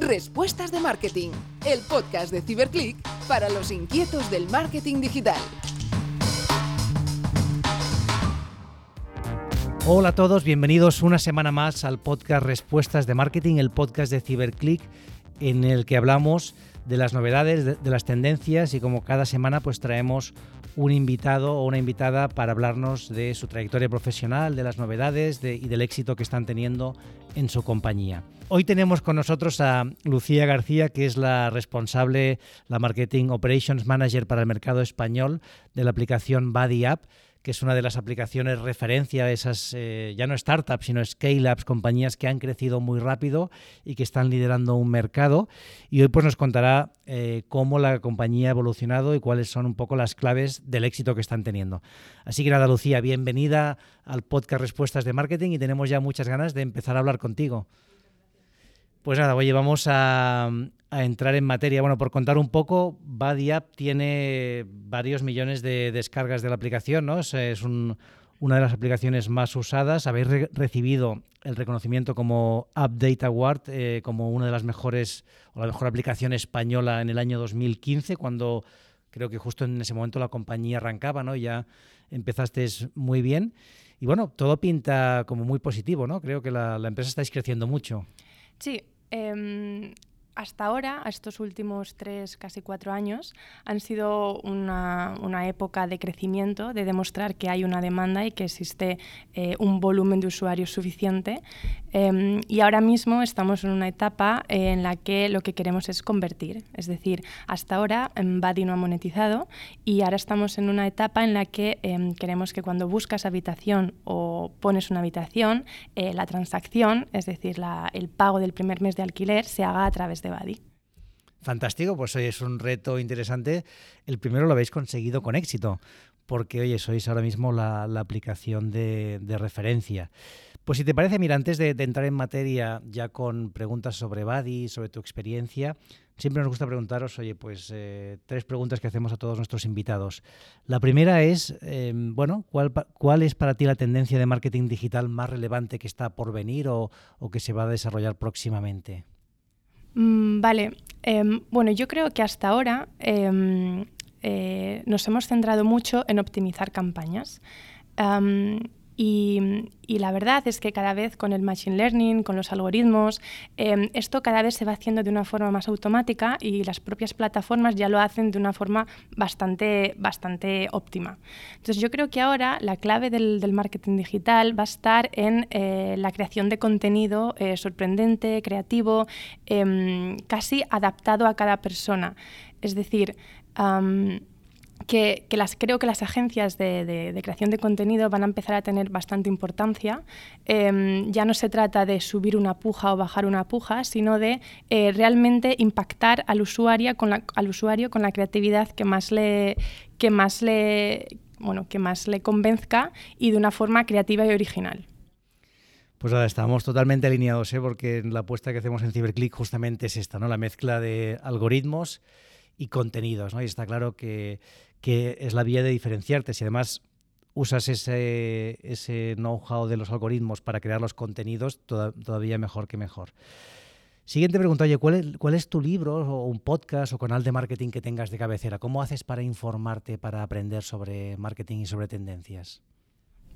Respuestas de Marketing, el podcast de Ciberclick para los inquietos del marketing digital. Hola a todos, bienvenidos una semana más al podcast Respuestas de Marketing, el podcast de Ciberclick en el que hablamos de las novedades, de, las tendencias y como cada semana pues traemos un invitado o una invitada para hablarnos de su trayectoria profesional, de las novedades y del éxito que están teniendo en su compañía. Hoy tenemos con nosotros a Lucía García, que es la responsable, la Marketing Operations Manager para el mercado español de la aplicación Buddy App que es una de las aplicaciones referencia a esas, eh, ya no startups, sino scale-ups, compañías que han crecido muy rápido y que están liderando un mercado. Y hoy pues nos contará eh, cómo la compañía ha evolucionado y cuáles son un poco las claves del éxito que están teniendo. Así que nada, Lucía, bienvenida al podcast Respuestas de Marketing y tenemos ya muchas ganas de empezar a hablar contigo. Pues nada, oye, vamos a, entrar en materia. Bueno, por contar un poco, Buddy App tiene varios millones de descargas de la aplicación, ¿no? Es, una de las aplicaciones más usadas. Habéis recibido el reconocimiento como Update Award, eh, como una de las mejores, o la mejor aplicación española en el año 2015, cuando creo que justo en ese momento la compañía arrancaba, ¿no? Ya empezaste muy bien. Y bueno, todo pinta como muy positivo, ¿no? Creo que la, la empresa estáis creciendo mucho. Sí, em, hasta ahora, estos últimos tres, casi cuatro años, han sido una, época de crecimiento, de demostrar que hay una demanda y que existe eh, un volumen de usuarios suficiente. Em, y ahora mismo estamos en una etapa en la que lo que queremos es convertir. Es decir, hasta ahora em, Buddy no ha monetizado y ahora estamos en una etapa en la que em, queremos que cuando buscas habitación o pones una habitación, eh, la transacción, es decir, el pago del primer mes de alquiler, se haga a través de Fantástico, pues hoy es un reto interesante. El primero lo habéis conseguido con éxito, porque oye, sois ahora mismo la, aplicación de, referencia. Pues si te parece, mira, antes de, entrar en materia ya con preguntas sobre Buddy, sobre tu experiencia, siempre nos gusta preguntaros, oye, pues eh, tres preguntas que hacemos a todos nuestros invitados. La primera es, em, bueno, ¿cuál, ¿cuál, es para ti la tendencia de marketing digital más relevante que está por venir o que se va a desarrollar próximamente? Mm, vale, em, bueno, yo creo que hasta ahora em, eh, nos hemos centrado mucho en optimizar campañas. Y, la verdad es que cada vez con el Machine Learning, con los algoritmos, em, esto cada vez se va haciendo de una forma más automática y las propias plataformas ya lo hacen de una forma bastante, bastante óptima. Entonces yo creo que ahora la clave del, marketing digital va a estar en eh, la creación de contenido eh, sorprendente, creativo, em, casi adaptado a cada persona. Es decir, que, las, creo que las agencias de, creación de contenido van a empezar a tener bastante importancia. Em, ya no se trata de subir una puja o bajar una puja, sino de eh, realmente impactar al usuario, con la, al usuario con la creatividad que más le, que más le, bueno, que más le convenzca y de una forma creativa y original. Pues nada, estamos totalmente alineados, ¿eh? porque la apuesta que hacemos en CiberClick justamente es esta, ¿no? la mezcla de algoritmos y contenidos. ¿no? Y está claro que que es la vía de diferenciarte. Si además usas ese, ese know-how de los algoritmos para crear los contenidos, todavía mejor que mejor. Siguiente pregunta, oye, ¿cuál es, ¿cuál es, tu libro o un podcast o canal de marketing que tengas de cabecera? ¿Cómo haces para informarte, para aprender sobre marketing y sobre tendencias?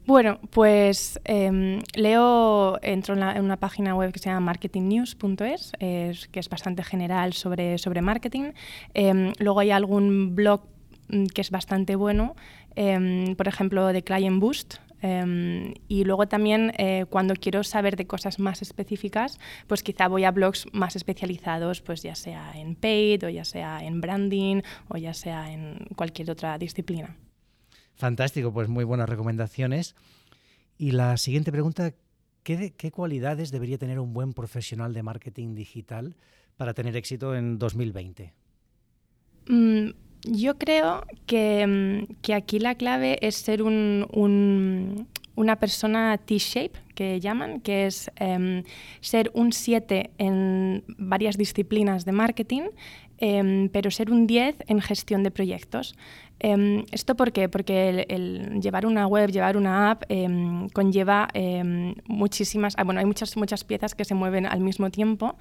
Bueno, pues em, leo, entro en, una página web que se llama marketingnews.es, que es bastante general sobre, sobre marketing. Em, luego hay algún blog que es bastante bueno, em, por ejemplo, de Client Boost. Em, y luego también eh, cuando quiero saber de cosas más específicas, pues quizá voy a blogs más especializados, pues ya sea en paid o ya sea en branding o ya sea en cualquier otra disciplina. Fantástico, pues muy buenas recomendaciones. Y la siguiente pregunta, ¿qué, qué cualidades debería tener un buen profesional de marketing digital para tener éxito en 2020? Yo creo mm, que, aquí la clave es ser un, una persona T-shape, que llaman, que es em, ser un 7 en varias disciplinas de marketing, em, pero ser un 10 en gestión de proyectos. Em, ¿Esto por qué? Porque el, llevar una web, llevar una app, em, conlleva muchísimas, ah, bueno, hay muchas, muchas piezas que se mueven al mismo tiempo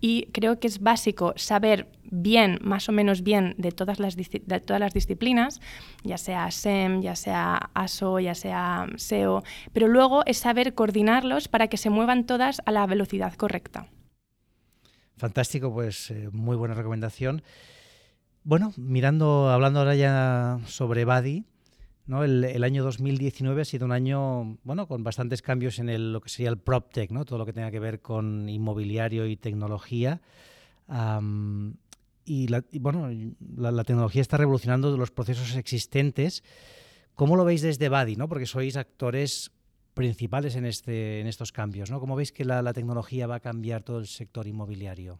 y creo que es básico saber bien, más o menos bien, de todas las, de todas las disciplinas, ya sea SEM, ya sea ASO, ya sea SEO, pero luego es saber coordinarlos para que se muevan todas a la velocidad correcta. Fantástico, pues eh, muy buena recomendación. Bueno, mirando, hablando ahora ya sobre Badi, ¿no? El, año 2019 ha sido un año bueno, con bastantes cambios en el, lo que sería el PropTech, ¿no? todo lo que tenga que ver con inmobiliario y tecnología. y, bueno, la, tecnología está revolucionando los procesos existentes. ¿Cómo lo veis desde Badi? ¿no? Porque sois actores principales en, este, en estos cambios. ¿no? ¿Cómo veis que la tecnología va a cambiar todo el sector inmobiliario?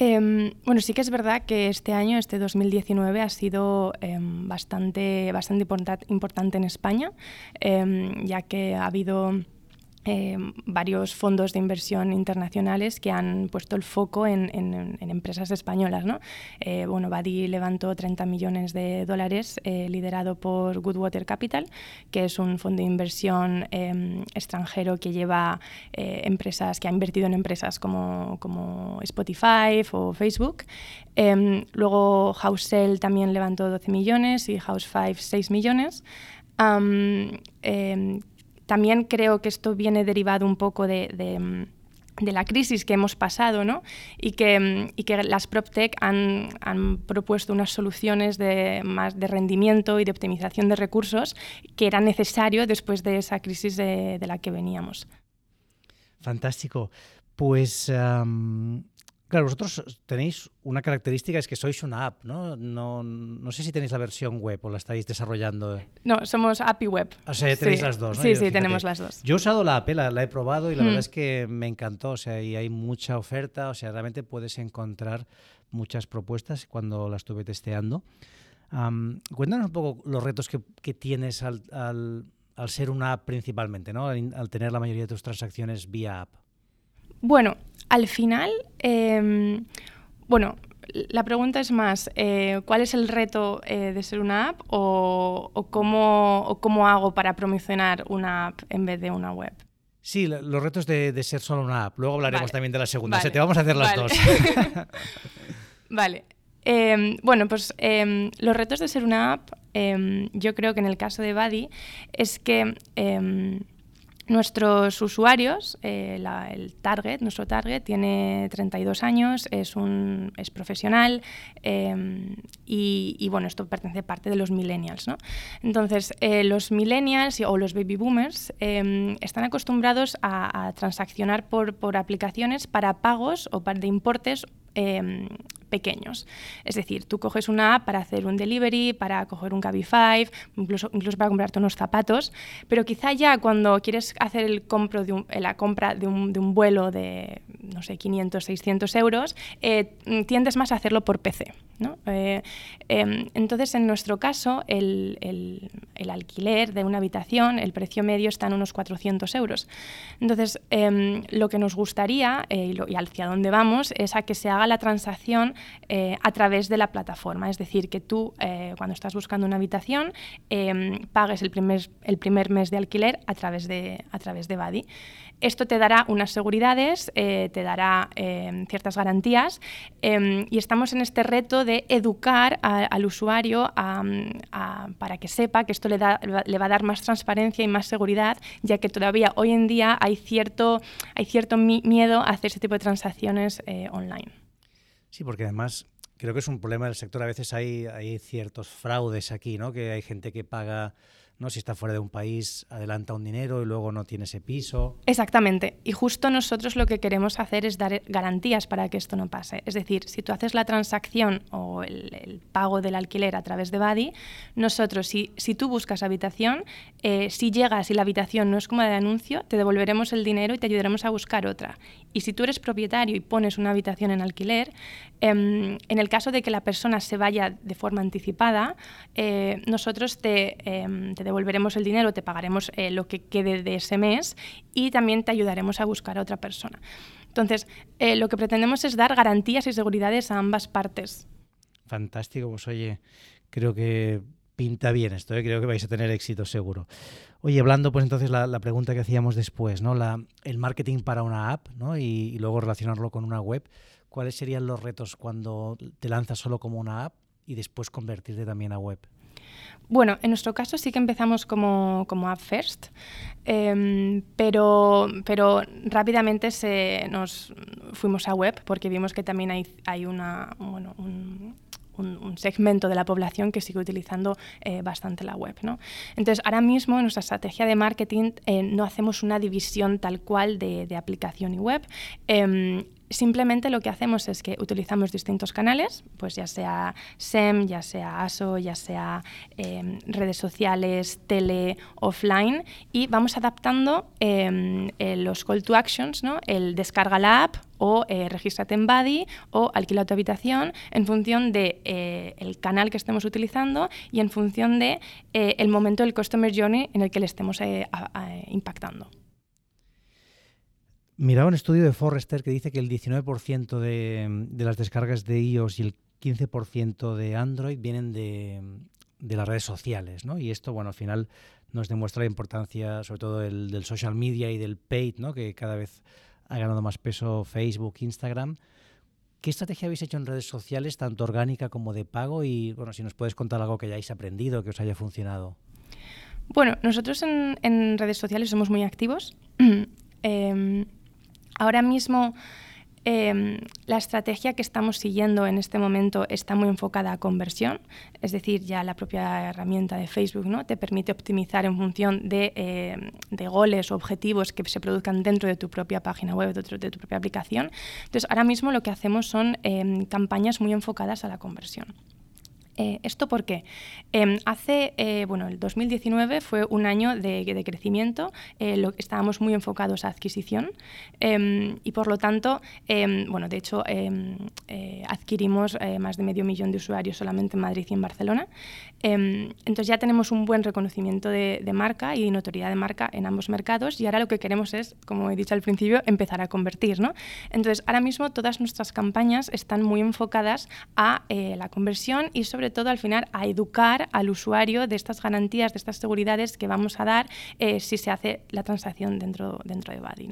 Em, bueno, sí que es verdad que este año, este 2019, ha sido em, bastante, bastante importante en España, em, ya que ha habido eh, varios fondos de inversión internacionales que han puesto el foco en, empresas españolas. ¿no? Eh, bueno, Badi levantó 30 millones de dólares eh, liderado por Goodwater Capital, que es un fondo de inversión extranjero que lleva empresas, que ha invertido en empresas como, como Spotify o Facebook. luego Housel también levantó 12 millones y House 5 6 millones. También creo que esto viene derivado un poco de, la crisis que hemos pasado ¿no? y, que, que las PropTech han, han propuesto unas soluciones de, más de rendimiento y de optimización de recursos que era necesario después de esa crisis de, la que veníamos. Fantástico. Pues Claro, vosotros tenéis una característica, es que sois una app, ¿no? No, no sé si tenéis la versión web o la estáis desarrollando. No, somos API web. O sea, tenéis las dos, ¿no? Sí, sí, tenemos las dos. Yo he usado la app, la, he probado y la verdad mm. es que me encantó, o sea, y hay mucha oferta, o sea, realmente puedes encontrar muchas propuestas cuando la estuve testeando. cuéntanos un poco los retos que, tienes al, al, ser una app principalmente, ¿no? al tener la mayoría de tus transacciones vía app. Bueno, al final, em, bueno, la pregunta es más, eh, ¿cuál es el reto eh, de ser una app o, cómo, cómo, hago para promocionar una app en vez de una web? Sí, los retos de, ser solo una app. Luego hablaremos también de la segunda. te vamos a hacer las dos. vale. Em, bueno, pues em, los retos de ser una app, yo creo que en el caso de Buddy, es que Nuestros usuarios, eh, el target, nuestro target tiene 32 años, es, un, es profesional em, y, bueno, esto pertenece parte de los millennials. ¿no? Entonces, eh, los millennials o los baby boomers em, están acostumbrados a, transaccionar por, por, aplicaciones para pagos o para de importes em, pequeños. Es decir, tú coges una app para hacer un delivery, para coger un Cabify, incluso, incluso para comprarte unos zapatos, pero quizá ya cuando quieres hacer el compro de eh, la compra de un, de un, vuelo de, no sé, 500, 600 euros, eh, tiendes más a hacerlo por PC. ¿no? Eh, em, entonces, en nuestro caso, el, el, el, alquiler de una habitación, el precio medio está en unos 400 euros. Entonces, em, lo que nos gustaría y, y hacia dónde vamos es a que se haga la transacción eh, a través de la plataforma. Es decir, que tú eh, cuando estás buscando una habitación em, pagues el primer, el primer mes de alquiler a través de, a través de Badi. Esto te dará unas seguridades, eh, te dará em, ciertas garantías em, y estamos en este reto de educar al usuario para que sepa que esto le, da, le va a dar más transparencia y más seguridad, ya que todavía hoy en día hay cierto, hay cierto miedo a hacer este tipo de transacciones online. Sí, porque además creo que es un problema del sector. A veces hay, hay ciertos fraudes aquí, ¿no? Que hay gente que paga ¿no? Si está fuera de un país, adelanta un dinero y luego no tiene ese piso. Exactamente. Y justo nosotros lo que queremos hacer es dar garantías para que esto no pase. Es decir, si tú haces la transacción o el, pago del alquiler a través de Badi, nosotros, si, si tú buscas habitación, eh, si llegas y la habitación no es como de anuncio, te devolveremos el dinero y te ayudaremos a buscar otra. Y si tú eres propietario y pones una habitación en alquiler, em, en el caso de que la persona se vaya de forma anticipada, eh, nosotros te, em, te devolveremos el dinero, te pagaremos eh, lo que quede de ese mes y también te ayudaremos a buscar a otra persona. Entonces, eh, lo que pretendemos es dar garantías y seguridades a ambas partes. Fantástico, pues oye, creo que pinta bien esto, ¿eh? creo que vais a tener éxito seguro. Oye, hablando pues entonces la, pregunta que hacíamos después, ¿no? El marketing para una app ¿no? y, luego relacionarlo con una web. ¿Cuáles serían los retos cuando te lanzas solo como una app y después convertirte también a web? Bueno, en nuestro caso sí que empezamos como, como app first, em, pero, pero rápidamente se, nos fuimos a web porque vimos que también hay, hay una, bueno, un, un, segmento de la población que sigue utilizando eh, bastante la web. ¿no? Entonces, ahora mismo en nuestra estrategia de marketing eh, no hacemos una división tal cual de, de aplicación y web. Em, simplemente lo que hacemos es que utilizamos distintos canales, pues ya sea SEM, ya sea ASO, ya sea em, redes sociales, tele, offline, y vamos adaptando em, eh, los call to actions, ¿no? el descarga la app o eh, regístrate en Buddy o alquila tu habitación en función de eh, canal que estemos utilizando y en función de el momento del customer journey en el que le estemos impactando. Miraba un estudio de Forrester que dice que el 19% de, de, las descargas de iOS y el 15% de Android vienen de, las redes sociales, ¿no? Y esto, bueno, al final nos demuestra la importancia, sobre todo el, del social media y del paid, ¿no? Que cada vez ha ganado más peso Facebook, Instagram. ¿Qué estrategia habéis hecho en redes sociales, tanto orgánica como de pago? Y, bueno, si nos puedes contar algo que hayáis aprendido, que os haya funcionado. Bueno, nosotros en, redes sociales somos muy activos. eh, Ahora mismo em, la estrategia que estamos siguiendo en este momento está muy enfocada a conversión, es decir, ya la propia herramienta de Facebook ¿no? te permite optimizar en función de, em, de, goles o objetivos que se produzcan dentro de tu propia página web, dentro de tu propia aplicación. Entonces, ahora mismo lo que hacemos son em, campañas muy enfocadas a la conversión. Eh, ¿Esto por qué? Em, hace, eh, bueno, el 2019 fue un año de, crecimiento, eh, lo, estábamos muy enfocados a adquisición em, y por lo tanto, em, bueno, de hecho adquirimos más de medio millón de usuarios solamente en Madrid y en Barcelona. entonces ya tenemos un buen reconocimiento de, de, marca y notoriedad de marca en ambos mercados y ahora lo que queremos es, como he dicho al principio, empezar a convertir. ¿no? Entonces ahora mismo todas nuestras campañas están muy enfocadas a la conversión y sobre todo al final a educar al usuario de estas garantías, de estas seguridades que vamos a dar eh, si se hace la transacción dentro, dentro de Buddy.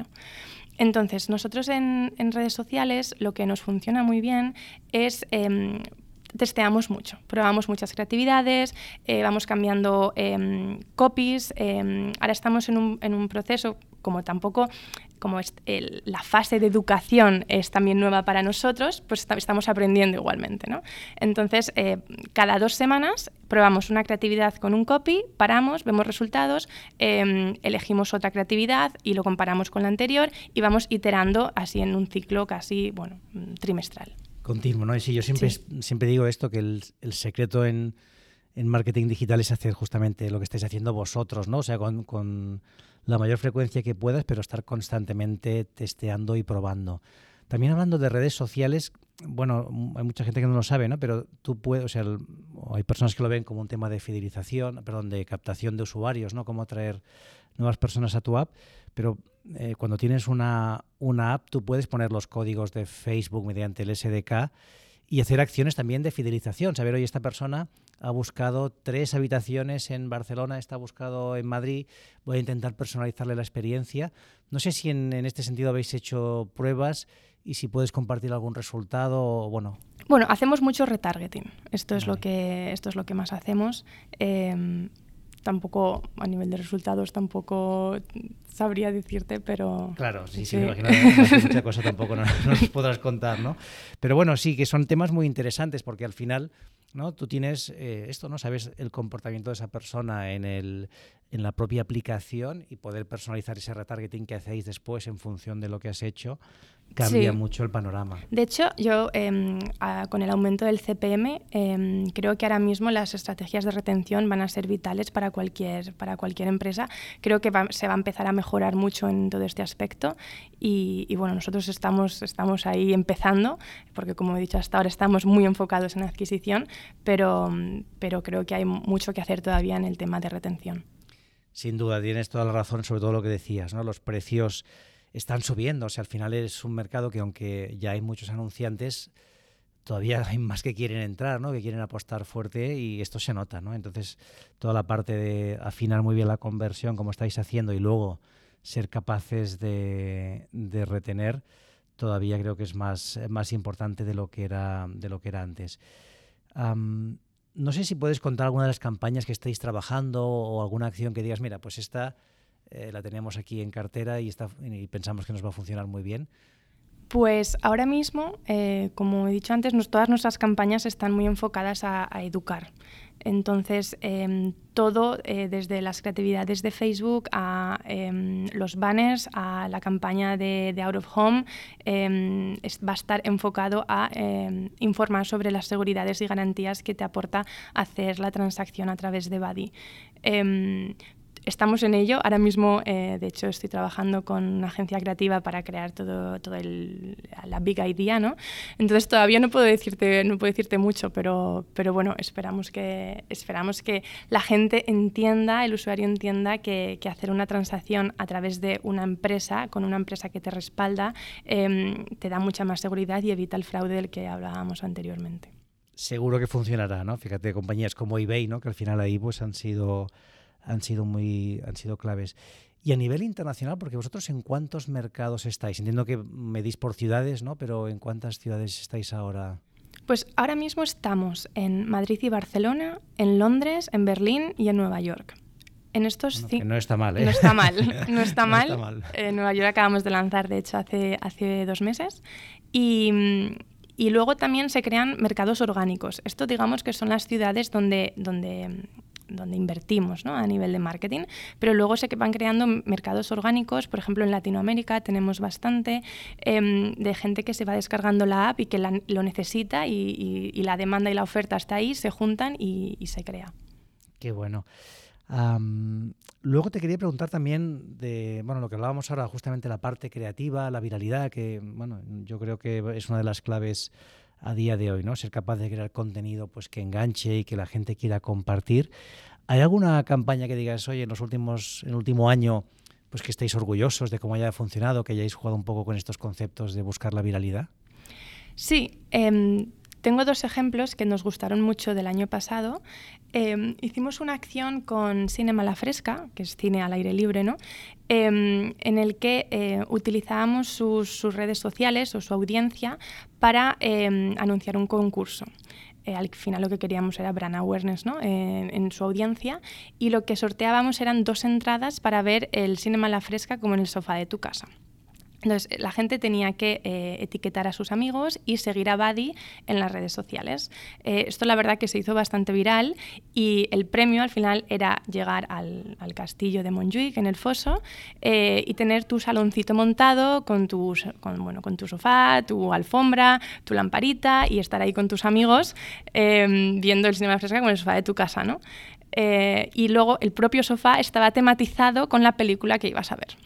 Entonces, nosotros en, redes sociales lo que nos funciona muy bien es... Em, testeamos mucho, probamos muchas creatividades, eh, vamos cambiando em, copies. Em, ahora estamos en un, en un, proceso, como tampoco como la fase de educación es también nueva para nosotros, pues estamos aprendiendo igualmente. ¿no? Entonces, eh, cada dos semanas probamos una creatividad con un copy, paramos, vemos resultados, em, elegimos otra creatividad y lo comparamos con la anterior y vamos iterando así en un ciclo casi bueno, trimestral. Continuo, ¿no? Y sí, yo siempre, siempre digo esto, que el, secreto en, marketing digital es hacer justamente lo que estáis haciendo vosotros, ¿no? O sea, con la mayor frecuencia que puedas, pero estar constantemente testeando y probando. También hablando de redes sociales, bueno, hay mucha gente que no lo sabe, ¿no? Pero tú puedes, o sea, hay personas que lo ven como un tema de fidelización, perdón, de captación de usuarios, ¿no? Cómo atraer nuevas personas a tu app. Pero eh, cuando tienes una, una app, tú puedes poner los códigos de Facebook mediante el SDK y hacer acciones también de fidelización. Saber, oye, esta persona ha buscado tres habitaciones en Barcelona, está buscado en Madrid, voy a intentar personalizarle la experiencia. No sé si en, este sentido habéis hecho pruebas y si puedes compartir algún resultado bueno. Bueno, hacemos mucho retargeting. Esto es lo que esto es lo que más hacemos. Em, tampoco a nivel de resultados tampoco sabría decirte, pero... Claro, sí, sí, me imagino que mucha cosa tampoco nos, nos, podrás contar, ¿no? Pero bueno, sí, que son temas muy interesantes porque al final, ¿no? Tú tienes eh, esto, ¿no? Sabes el comportamiento de esa persona en, el, en la propia aplicación y poder personalizar ese retargeting que hacéis después en función de lo que has hecho cambia mucho el panorama. De hecho, yo em, con el aumento del CPM em, creo que ahora mismo las estrategias de retención van a ser vitales para cualquier, para cualquier empresa. Creo que se va a empezar a mejorar mucho en todo este aspecto y, bueno, nosotros estamos, estamos ahí empezando, porque como he dicho hasta ahora estamos muy enfocados en adquisición, pero, pero creo que hay mucho que hacer todavía en el tema de retención. Sin duda, tienes toda la razón sobre todo lo que decías, ¿no? Los precios están subiendo. O sea, al final es un mercado que aunque ya hay muchos anunciantes, todavía hay más que quieren entrar, ¿no? que quieren apostar fuerte y esto se nota. ¿no? Entonces, toda la parte de afinar muy bien la conversión, como estáis haciendo, y luego ser capaces de, retener, todavía creo que es más, más importante de lo que era, de lo que era antes. no sé si puedes contar alguna de las campañas que estáis trabajando o alguna acción que digas, mira, pues esta eh, la teníamos aquí en cartera y pensamos que nos va a funcionar muy bien. Pues ahora mismo, eh, como he dicho antes, todas nuestras campañas están muy enfocadas a, educar. Entonces, em, todo eh, desde las creatividades de Facebook a em, los banners, a la campaña de, Out of Home, em, va a estar enfocado a informar sobre las seguridades y garantías que te aporta hacer la transacción a través de Buddy estamos en ello. Ahora mismo, eh, de hecho, estoy trabajando con una agencia creativa para crear todo, todo el, la big idea, ¿no? Entonces todavía no puedo decirte, no puedo decirte mucho, pero, pero bueno, esperamos que, esperamos que la gente entienda, el usuario entienda que, que hacer una transacción a través de una empresa, con una empresa que te respalda, em, te da mucha más seguridad y evita el fraude del que hablábamos anteriormente. Seguro que funcionará, ¿no? Fíjate, compañías como eBay, ¿no? Que al final ahí pues han sido han sido muy han sido claves. Y a nivel internacional, porque vosotros en cuántos mercados estáis? Entiendo que medís por ciudades, ¿no? Pero ¿en cuántas ciudades estáis ahora? Pues ahora mismo estamos en Madrid y Barcelona, en Londres, en Berlín y en Nueva York. En estos no está mal, ¿eh? No está mal, no está mal. En Nueva York acabamos de lanzar, de hecho, hace, hace dos meses. Y, y luego también se crean mercados orgánicos. Esto digamos que son las ciudades donde, donde donde invertimos ¿no? a nivel de marketing, pero luego se van creando mercados orgánicos, por ejemplo en Latinoamérica tenemos bastante em, de gente que se va descargando la app y que lo necesita y, la demanda y la oferta está ahí, se juntan y, se crea. Qué bueno. luego te quería preguntar también de, bueno, lo que hablábamos ahora, justamente la parte creativa, la viralidad, que, bueno, yo creo que es una de las claves a día de hoy, ¿no? Ser capaz de crear contenido pues que enganche y que la gente quiera compartir. ¿Hay alguna campaña que digas, oye, en los últimos, en el último año, pues que estéis orgullosos de cómo haya funcionado, que hayáis jugado un poco con estos conceptos de buscar la viralidad? Sí, em, tengo dos ejemplos que nos gustaron mucho del año pasado. Em, hicimos una acción con Cinema La Fresca, que es cine al aire libre, ¿no? Em, en el que eh, utilizábamos sus, redes sociales o su audiencia para em, anunciar un concurso. Eh, al final lo que queríamos era brand awareness ¿no? en su audiencia y lo que sorteábamos eran dos entradas para ver el Cinema La Fresca como en el sofá de tu casa. Entonces, la gente tenía que eh, etiquetar a sus amigos y seguir a Buddy en las redes sociales. Eh, esto la verdad que se hizo bastante viral y el premio al final era llegar al, castillo de Montjuic en el Foso eh, y tener tu saloncito montado con, tus, con, bueno, con tu sofá, tu alfombra, tu lamparita y estar ahí con tus amigos viendo el cinema fresca con el sofá de tu casa. ¿no? y luego el propio sofá estaba tematizado con la película que ibas a ver.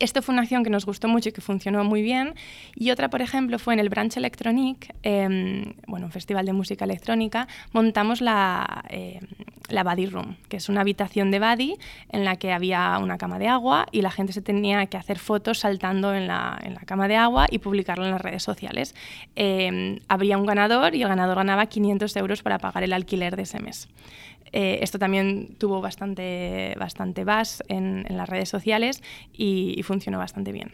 Esto fue una acción que nos gustó mucho y que funcionó muy bien. Y otra, por ejemplo, fue en el Branch Electronic, em, bueno, un festival de música electrónica, montamos la, eh, la Buddy Room, que es una habitación de Buddy en la que había una cama de agua y la gente se tenía que hacer fotos saltando en la, en la cama de agua y publicarlo en las redes sociales. Em, habría un ganador y el ganador ganaba 500 euros para pagar el alquiler de ese mes. Eh, esto también tuvo bastante, bastante buzz en, las redes sociales y, funcionó bastante bien.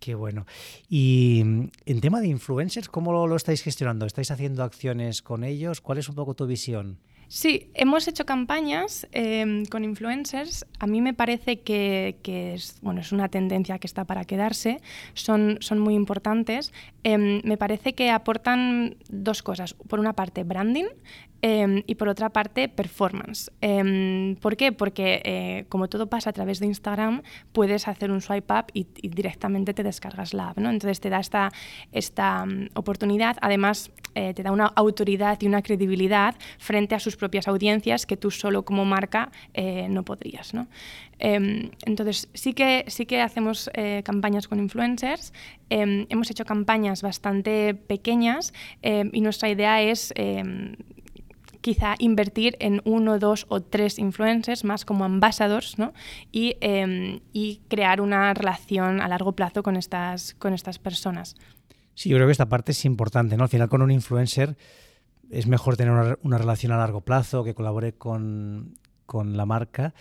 Qué bueno. Y mm, en tema de influencers, ¿cómo lo, lo, estáis gestionando? ¿Estáis haciendo acciones con ellos? ¿Cuál es un poco tu visión? Sí, hemos hecho campañas em, con influencers. A mí me parece que, es, bueno, es una tendencia que está para quedarse. Son, son muy importantes. Em, me parece que aportan dos cosas. Por una parte, branding. Em, y por otra parte, performance. Em, ¿Por qué? Porque eh, como todo pasa a través de Instagram, puedes hacer un swipe up y, directamente te descargas la app. ¿no? Entonces te da esta, esta mm, oportunidad. Además, eh, te da una autoridad y una credibilidad frente a sus propias audiencias que tú solo como marca eh, no podrías. ¿no? Em, entonces, sí que, sí que hacemos campañas con influencers. hemos hecho campañas bastante pequeñas y nuestra idea es quizá invertir en uno, dos o tres influencers más como ambassadors ¿no? y, em, y, crear una relación a largo plazo con estas, con estas personas. Sí, yo creo que esta parte es importante. ¿no? Al final con un influencer es mejor tener una, una relación a largo plazo, que colabore con, con la marca.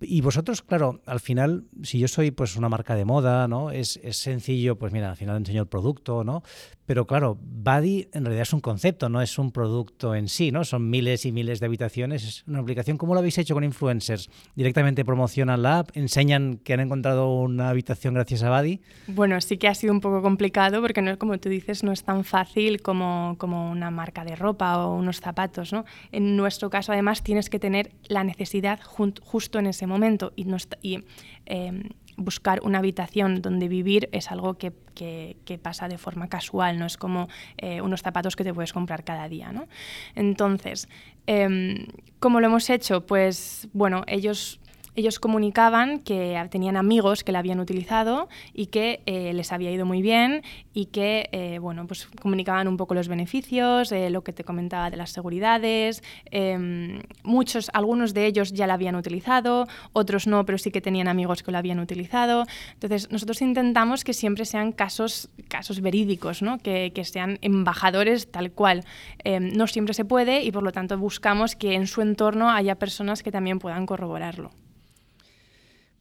Y vosotros, claro, al final, si yo soy pues una marca de moda, ¿no? Es, es sencillo, pues mira, al final enseño el producto, ¿no? Pero claro, Buddy en realidad es un concepto, no es un producto en sí, ¿no? Son miles y miles de habitaciones, es una aplicación. ¿Cómo lo habéis hecho con influencers? ¿Directamente promocionan la app? ¿Enseñan que han encontrado una habitación gracias a Buddy? Bueno, sí que ha sido un poco complicado porque no como tú dices, no es tan fácil como, como una marca de ropa o unos zapatos, ¿no? En nuestro caso, además, tienes que tener la necesidad justo en ese momento y, no y em, buscar una habitación donde vivir es algo que, que, pasa de forma casual, no es como eh, unos zapatos que te puedes comprar cada día. ¿no? Entonces, eh, ¿cómo lo hemos hecho? Pues bueno, ellos ellos comunicaban que tenían amigos que la habían utilizado y que eh, les había ido muy bien y que eh, bueno, pues comunicaban un poco los beneficios, eh, lo que te comentaba de las seguridades. Em, muchos, algunos de ellos ya la habían utilizado, otros no, pero sí que tenían amigos que lo habían utilizado. Entonces, nosotros intentamos que siempre sean casos, casos verídicos, ¿no? que, que sean embajadores tal cual. Em, no siempre se puede y por lo tanto buscamos que en su entorno haya personas que también puedan corroborarlo.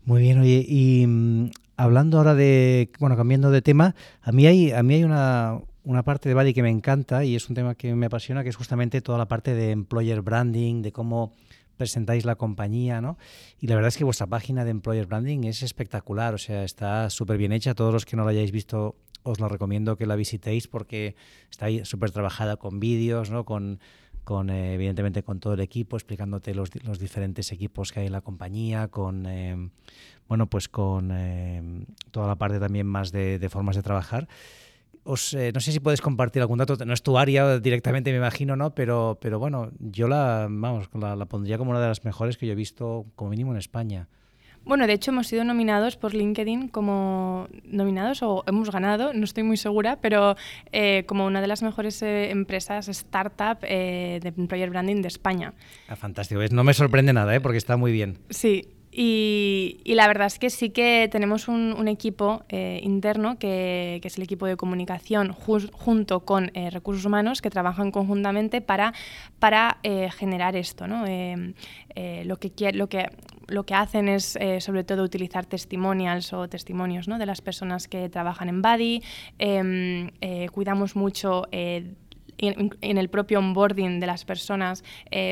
Muy bien, oye, y mm, hablando ahora de, bueno, cambiando de tema, a mí hay, a mí hay una, una parte de Bali que me encanta y es un tema que me apasiona, que es justamente toda la parte de employer branding, de cómo presentáis la compañía, ¿no? Y la verdad es que vuestra página de employer branding es espectacular, o sea, está súper bien hecha. Todos los que no la hayáis visto, os lo recomiendo que la visitéis porque está súper trabajada con vídeos, ¿no? Con con eh, evidentemente con todo el equipo, explicándote los, los, diferentes equipos que hay en la compañía, con eh, bueno pues con eh, toda la parte también más de, formas de trabajar. Os, no sé si puedes compartir algún dato, no es tu área directamente, me imagino, ¿no? Pero, pero bueno, yo la, vamos, la, la pondría como una de las mejores que yo he visto, como mínimo en España. Bueno, de hecho hemos sido nominados por LinkedIn como nominados o hemos ganado, no estoy muy segura, pero eh, como una de las mejores eh, empresas startup eh, de employer branding de España. Ah, fantástico, no me sorprende nada, porque está muy bien. Sí, y, la verdad es que sí que tenemos un, equipo interno que, es el equipo de comunicación junto con recursos humanos que trabajan conjuntamente para, para generar esto. ¿no? lo, que, lo que lo que hacen es eh, sobre todo utilizar testimonials o testimonios ¿no? de las personas que trabajan en Buddy. Em, eh, cuidamos mucho eh, en, el propio onboarding de las personas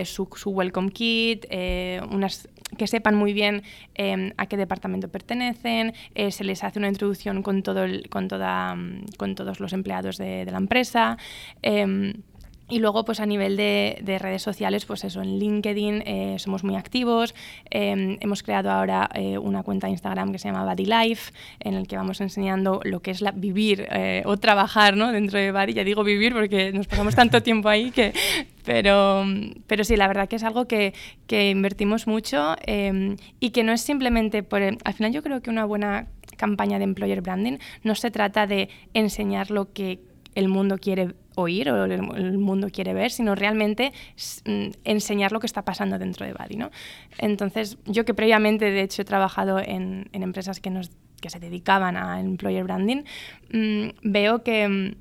su, welcome kit, que sepan muy bien em, a qué departamento pertenecen, se les hace una introducción con, todo con, toda, con todos los empleados de, de la empresa. Em, y luego, pues a nivel de, redes sociales, pues eso, en LinkedIn eh, somos muy activos. Em, hemos creado ahora eh, una cuenta de Instagram que se llama Body Life, en el que vamos enseñando lo que es la, vivir eh, o trabajar ¿no? dentro de Body. Ya digo vivir porque nos pasamos tanto tiempo ahí que... Pero, pero sí, la verdad que es algo que, que invertimos mucho em, y que no es simplemente por... al final yo creo que una buena campaña de employer branding no se trata de enseñar lo que el mundo quiere oír o el, mundo quiere ver, sino realmente mm, enseñar lo que está pasando dentro de Buddy. ¿no? Entonces, yo que previamente, de hecho, he trabajado en, empresas que, nos, que se dedicaban a employer branding, mm, veo, que, mm,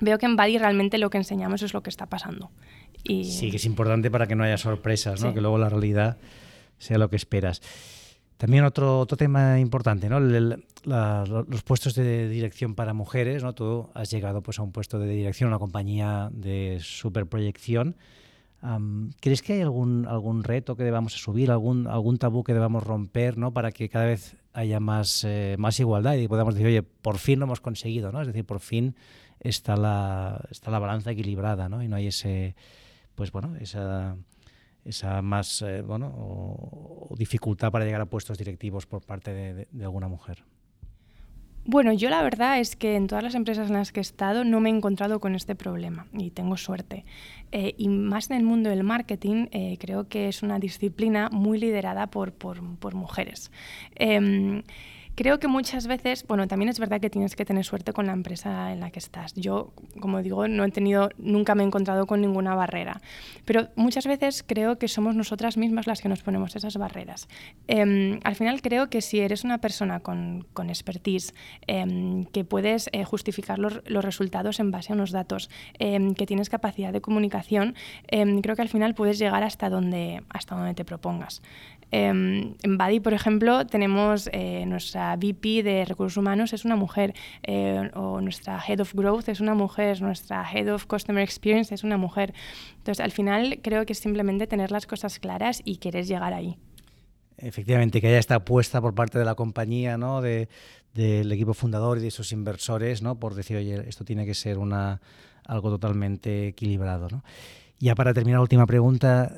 veo que en Buddy realmente lo que enseñamos es lo que está pasando. Y... Sí, que es importante para que no haya sorpresas, ¿no? que luego la realidad sea lo que esperas. También otro, tema importante, ¿no? los puestos de dirección para mujeres, ¿no? Tú has llegado pues, a un puesto de dirección, una compañía de superproyección. ¿Crees que hay algún, algún reto que debamos subir, algún, algún tabú que debamos romper ¿no? para que cada vez haya más, eh, más igualdad y podamos decir, oye, por fin lo hemos conseguido, ¿no? Es decir, por fin está la, está la balanza equilibrada, ¿no? Y no hay ese, pues bueno, esa, esa más, eh, bueno, o, dificultad para llegar a puestos directivos por parte de alguna mujer. Bueno, yo la verdad es que en todas las empresas en las que he estado no me he encontrado con este problema y tengo suerte. Eh, y más en el mundo del marketing, eh, creo que es una disciplina muy liderada por, por, por mujeres. Creo que muchas veces, bueno, también es verdad que tienes que tener suerte con la empresa en la que estás. Yo, como digo, no he tenido, nunca me he encontrado con ninguna barrera, pero muchas veces creo que somos nosotras mismas las que nos ponemos esas barreras. Em, al final creo que si eres una persona con, con expertise, em, que puedes eh, justificar los, los, resultados en base a unos datos, em, que tienes capacidad de comunicación, creo que al final puedes llegar hasta donde, hasta donde te propongas. En Buddy, por ejemplo, tenemos eh, nuestra VP de recursos humanos es una mujer, eh, o nuestra Head of Growth es una mujer, nuestra Head of Customer Experience es una mujer. Entonces, al final creo que es simplemente tener las cosas claras y querer llegar ahí. Efectivamente, que haya esta apuesta por parte de la compañía, ¿no? De, del equipo fundador y de sus inversores, ¿no? Por decir, oye, esto tiene que ser una, algo totalmente equilibrado, ¿no? Ya para terminar, última pregunta,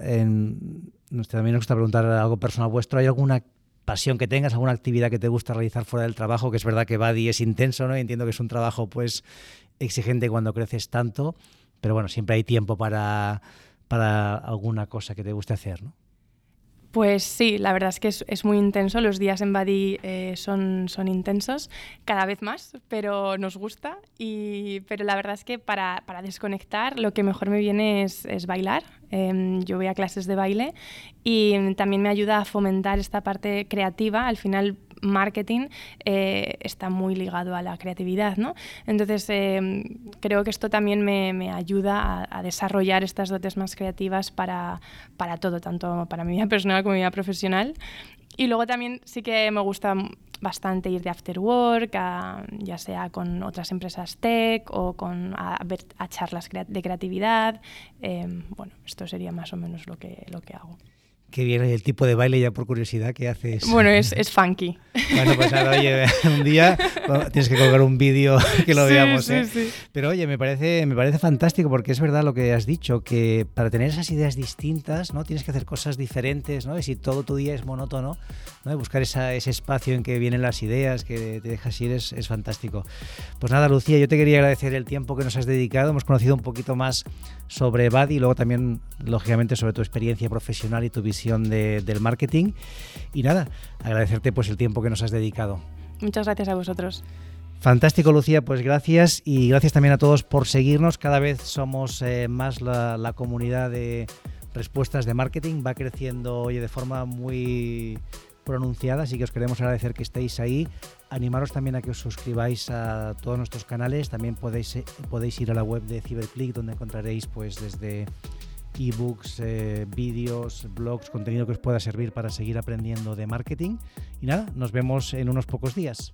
también nos gusta preguntar algo personal vuestro. ¿Hay alguna pasión que tengas, alguna actividad que te gusta realizar fuera del trabajo, que es verdad que Buddy es intenso, ¿no? Y entiendo que es un trabajo pues exigente cuando creces tanto, pero bueno, siempre hay tiempo para, para alguna cosa que te guste hacer, ¿no? Pues sí, la verdad es que es, muy intenso. Los días en Badi eh, son, son intensos, cada vez más, pero nos gusta. Y, pero la verdad es que para, para desconectar lo que mejor me viene es, bailar. Em, yo voy a clases de baile y también me ayuda a fomentar esta parte creativa. Al final marketing eh, está muy ligado a la creatividad, ¿no? Entonces, eh, creo que esto también me, me ayuda a, desarrollar estas dotes más creativas para, para todo, tanto para mi vida personal como mi vida profesional. Y luego también sí que me gusta bastante ir de after work, ya sea con otras empresas tech o con a, charlas de creatividad. Eh, bueno, esto sería más o menos lo que, lo que hago. Qué bien, el tipo de baile ya por curiosidad que haces. Bueno, es, es funky. Bueno, pues nada, oye, un día tienes que colgar un vídeo que lo veamos. Sí, ¿eh? sí. Pero oye, me parece, me parece fantástico porque es verdad lo que has dicho, que para tener esas ideas distintas, ¿no? Tienes que hacer cosas diferentes, ¿no? Y si todo tu día es monótono, ¿no? Buscar esa, ese espacio en que vienen las ideas, que te dejas ir, es, es fantástico. Pues nada, Lucía, yo te quería agradecer el tiempo que nos has dedicado. Hemos conocido un poquito más sobre Buddy y luego también, lógicamente, sobre tu experiencia profesional y tu visión del marketing. Y nada, agradecerte pues el tiempo que nos has dedicado. Muchas gracias a vosotros. Fantástico, Lucía, pues gracias y gracias también a todos por seguirnos. Cada vez somos eh, más la, comunidad de respuestas de marketing, va creciendo hoy de forma muy pronunciada, así que os queremos agradecer que estéis ahí. Animaros también a que os suscribáis a todos nuestros canales, también podéis, eh, podéis ir a la web de Ciberclick donde encontraréis pues desde ebooks, eh, vídeos, blogs, contenido que os pueda servir para seguir aprendiendo de marketing. Y nada, nos vemos en unos pocos días.